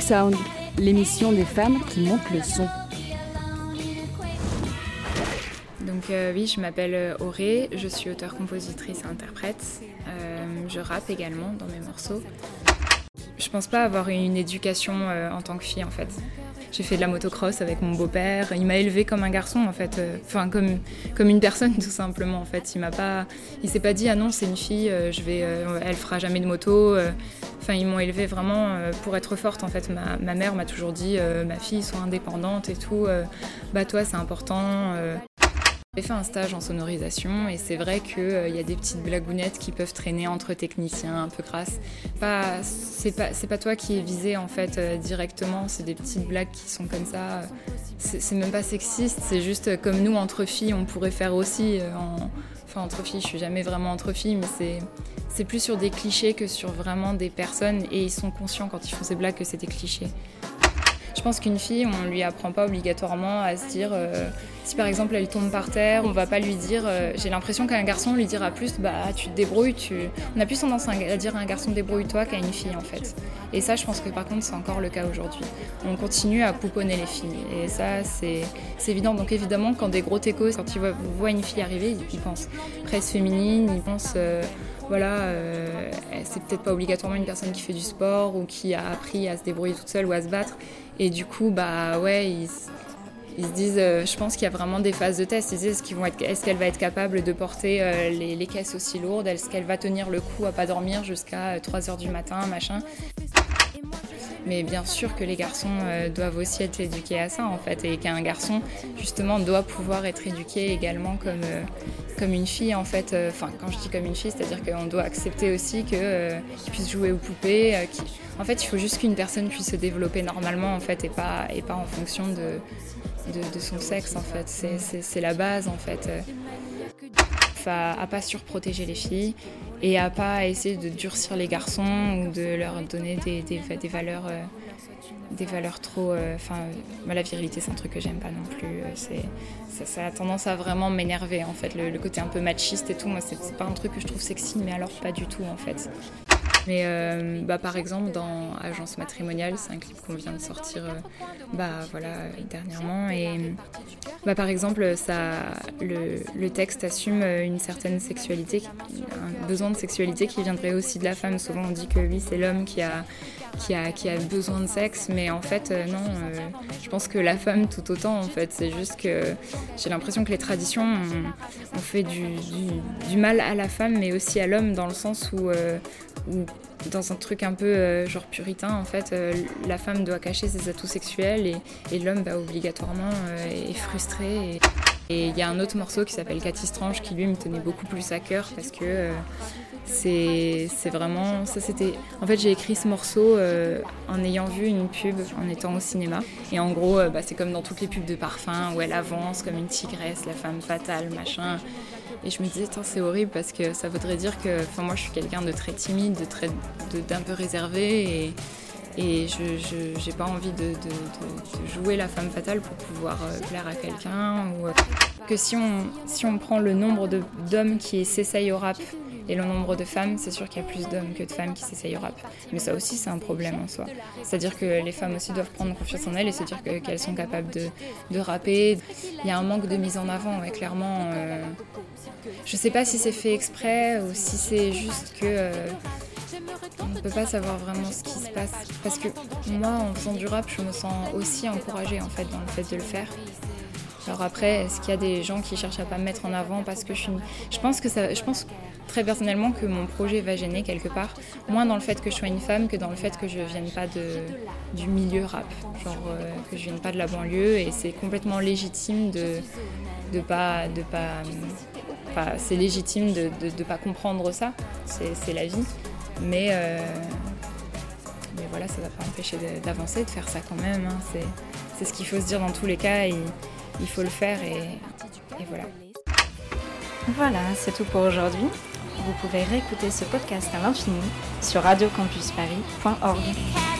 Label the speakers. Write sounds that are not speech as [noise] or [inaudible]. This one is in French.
Speaker 1: Sound, l'émission des femmes qui montent le son.
Speaker 2: Donc euh, oui, je m'appelle euh, Auré, je suis auteure, compositrice et interprète. Euh, je rappe également dans mes morceaux. Je pense pas avoir une éducation en tant que fille en fait. J'ai fait de la motocross avec mon beau-père. Il m'a élevée comme un garçon en fait, enfin comme comme une personne [laughs] tout simplement en fait. Il m'a pas, il s'est pas dit ah non c'est une fille, je vais, elle fera jamais de moto. Enfin ils m'ont élevée vraiment pour être forte en fait. Ma, mère m'a toujours dit ma fille soit indépendante et tout. bah toi c'est important. J'ai fait un stage en sonorisation et c'est vrai qu'il euh, y a des petites blagounettes qui peuvent traîner entre techniciens un peu crasses. Pas, c'est pas, pas toi qui es visé en fait euh, directement, c'est des petites blagues qui sont comme ça. C'est, même pas sexiste, c'est juste comme nous entre filles on pourrait faire aussi. Euh, enfin entre filles, je suis jamais vraiment entre filles, mais c'est, c'est plus sur des clichés que sur vraiment des personnes et ils sont conscients quand ils font ces blagues que c'est des clichés. Je pense qu'une fille, on lui apprend pas obligatoirement à se dire, euh, si par exemple elle tombe par terre, on va pas lui dire, euh, j'ai l'impression qu'un garçon lui dira plus, bah tu te débrouilles, tu... on a plus tendance à dire à un garçon débrouille-toi qu'à une fille en fait. Et ça, je pense que par contre, c'est encore le cas aujourd'hui. On continue à pouponner les filles. Et ça, c'est évident. Donc évidemment, quand des gros techos, quand ils voient, une fille arriver, ils pensent presse féminine, ils pensent... Euh, voilà, euh, c'est peut-être pas obligatoirement une personne qui fait du sport ou qui a appris à se débrouiller toute seule ou à se battre. Et du coup, bah ouais, ils, se disent, euh, je pense qu'il y a vraiment des phases de test. Ils disent, est-ce qu'elle va être capable de porter euh, les, caisses aussi lourdes? Est-ce qu'elle va tenir le coup à pas dormir jusqu'à 3 heures du matin, machin? Mais bien sûr que les garçons doivent aussi être éduqués à ça en fait et qu'un garçon justement doit pouvoir être éduqué également comme, comme une fille en fait. Euh, enfin, quand je dis comme une fille, c'est-à-dire qu'on doit accepter aussi qu'il euh, puisse jouer aux poupées. Euh, en fait, il faut juste qu'une personne puisse se développer normalement en fait et pas, et pas en fonction de, de, son sexe en fait. C'est la base en fait. À, à pas surprotéger les filles et à pas essayer de durcir les garçons ou de leur donner des, valeurs des valeurs trop. Euh, enfin, la virilité, c'est un truc que j'aime pas non plus. Euh, c'est, ça, a tendance à vraiment m'énerver, en fait. Le, côté un peu machiste et tout, moi, c'est, pas un truc que je trouve sexy, mais alors pas du tout, en fait. Mais euh, bah, par exemple, dans Agence matrimoniale, c'est un clip qu'on vient de sortir bah, voilà, dernièrement. Et bah, par exemple, ça, le, texte assume une certaine sexualité, un besoin de sexualité qui viendrait aussi de la femme. Souvent, on dit que oui, c'est l'homme qui a qui a, qui a besoin de sexe, mais en fait, euh, non, euh, je pense que la femme tout autant, en fait. C'est juste que j'ai l'impression que les traditions ont, fait du, du, mal à la femme, mais aussi à l'homme, dans le sens où, euh, dans un truc un peu genre puritain, en fait, la femme doit cacher ses atouts sexuels et, l'homme, bah, obligatoirement, est frustré. Et il y a un autre morceau qui s'appelle Cathy Strange qui lui me tenait beaucoup plus à cœur parce que c'est vraiment. Ça, c'était. En fait, j'ai écrit ce morceau euh, en ayant vu une pub en étant au cinéma. Et en gros, euh, bah, c'est comme dans toutes les pubs de parfum où elle avance comme une tigresse, la femme fatale, machin. Et je me disais, c'est horrible parce que ça voudrait dire que. Enfin, moi, je suis quelqu'un de très timide, de très, d'un peu réservé. Et, et je n'ai pas envie de, jouer la femme fatale pour pouvoir euh, plaire à quelqu'un. Ou que si on, si on prend le nombre d'hommes qui s'essayent au rap et le nombre de femmes, c'est sûr qu'il y a plus d'hommes que de femmes qui s'essayent au rap. Mais ça aussi, c'est un problème en soi. C'est-à-dire que les femmes aussi doivent prendre confiance en elles et se dire qu'elles sont capables de, rapper. Il y a un manque de mise en avant, ouais, clairement. Euh, je sais pas si c'est fait exprès ou si c'est juste que. Euh, on ne peut pas savoir vraiment ce qui se passe. Parce que moi, en faisant du rap, je me sens aussi encouragée en fait dans le fait de le faire. Alors après, est-ce qu'il y a des gens qui cherchent à pas me mettre en avant parce que je suis. Je pense que ça. Je pense très personnellement que mon projet va gêner quelque part, moins dans le fait que je sois une femme que dans le fait que je vienne pas de, du milieu rap, genre euh, que je vienne pas de la banlieue et c'est complètement légitime de de pas de pas. c'est légitime de ne pas comprendre ça, c'est la vie, mais euh, mais voilà, ça va pas empêcher d'avancer, de faire ça quand même. Hein. C'est ce qu'il faut se dire dans tous les cas il faut le faire et, voilà.
Speaker 1: Voilà, c'est tout pour aujourd'hui. Vous pouvez réécouter ce podcast à l'infini sur radiocampusparis.org.